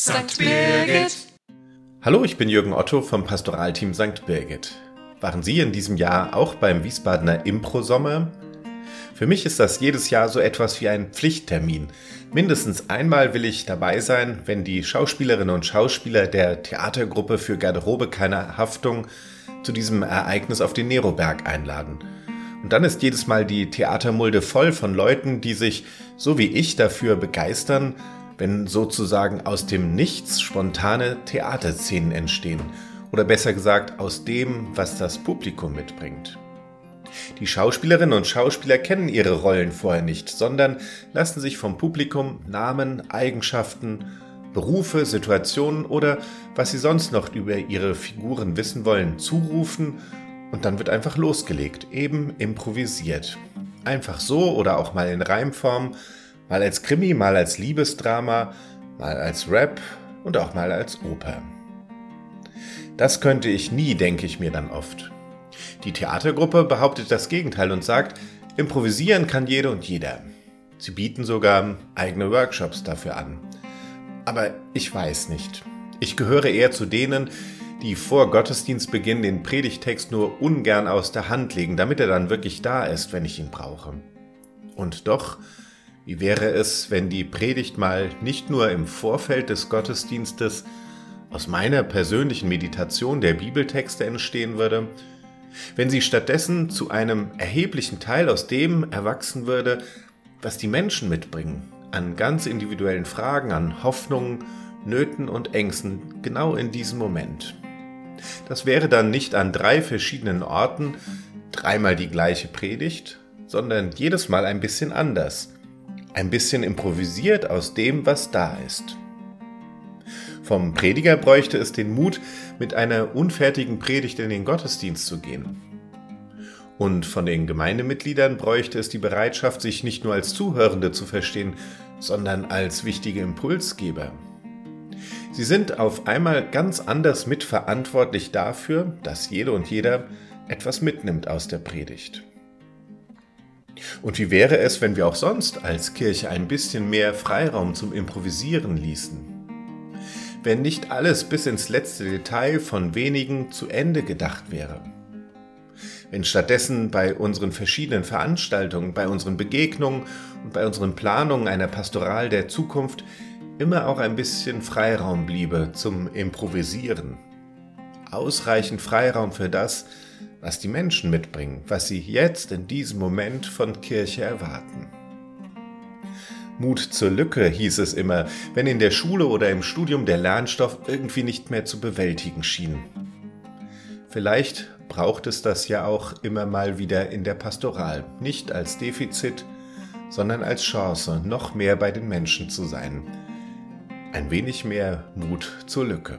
St. Birgit. Hallo, ich bin Jürgen Otto vom Pastoralteam St. Birgit. Waren Sie in diesem Jahr auch beim Wiesbadener Impro-Sommer? Für mich ist das jedes Jahr so etwas wie ein Pflichttermin. Mindestens einmal will ich dabei sein, wenn die Schauspielerinnen und Schauspieler der Theatergruppe für Garderobe keine Haftung zu diesem Ereignis auf den Neroberg einladen. Und dann ist jedes Mal die Theatermulde voll von Leuten, die sich, so wie ich, dafür begeistern, wenn sozusagen aus dem Nichts spontane Theaterszenen entstehen. Oder besser gesagt, aus dem, was das Publikum mitbringt. Die Schauspielerinnen und Schauspieler kennen ihre Rollen vorher nicht, sondern lassen sich vom Publikum Namen, Eigenschaften, Berufe, Situationen oder was sie sonst noch über ihre Figuren wissen wollen, zurufen und dann wird einfach losgelegt, eben improvisiert. Einfach so oder auch mal in Reimform, mal als Krimi, mal als Liebesdrama, mal als Rap und auch mal als Oper. Das könnte ich nie, denke ich mir dann oft. Die Theatergruppe behauptet das Gegenteil und sagt, improvisieren kann jede und jeder. Sie bieten sogar eigene Workshops dafür an. Aber ich weiß nicht. Ich gehöre eher zu denen, die vor Gottesdienstbeginn den Predigtext nur ungern aus der Hand legen, damit er dann wirklich da ist, wenn ich ihn brauche. Und doch wie wäre es, wenn die Predigt mal nicht nur im Vorfeld des Gottesdienstes aus meiner persönlichen Meditation der Bibeltexte entstehen würde, wenn sie stattdessen zu einem erheblichen Teil aus dem erwachsen würde, was die Menschen mitbringen, an ganz individuellen Fragen, an Hoffnungen, Nöten und Ängsten, genau in diesem Moment. Das wäre dann nicht an drei verschiedenen Orten dreimal die gleiche Predigt, sondern jedes Mal ein bisschen anders, ein bisschen improvisiert aus dem, was da ist. Vom Prediger bräuchte es den Mut, mit einer unfertigen Predigt in den Gottesdienst zu gehen. Und von den Gemeindemitgliedern bräuchte es die Bereitschaft, sich nicht nur als Zuhörende zu verstehen, sondern als wichtige Impulsgeber. Sie sind auf einmal ganz anders mitverantwortlich dafür, dass jede und jeder etwas mitnimmt aus der Predigt. Und wie wäre es, wenn wir auch sonst als Kirche ein bisschen mehr Freiraum zum Improvisieren ließen? Wenn nicht alles bis ins letzte Detail von wenigen zu Ende gedacht wäre? Wenn stattdessen bei unseren verschiedenen Veranstaltungen, bei unseren Begegnungen und bei unseren Planungen einer Pastoral der Zukunft immer auch ein bisschen Freiraum bliebe zum Improvisieren? Ausreichend Freiraum für das, was die Menschen mitbringen, was sie jetzt in diesem Moment von Kirche erwarten. Mut zur Lücke hieß es immer, wenn in der Schule oder im Studium der Lernstoff irgendwie nicht mehr zu bewältigen schien. Vielleicht braucht es das ja auch immer mal wieder in der Pastoral, nicht als Defizit, sondern als Chance, noch mehr bei den Menschen zu sein. Ein wenig mehr Mut zur Lücke.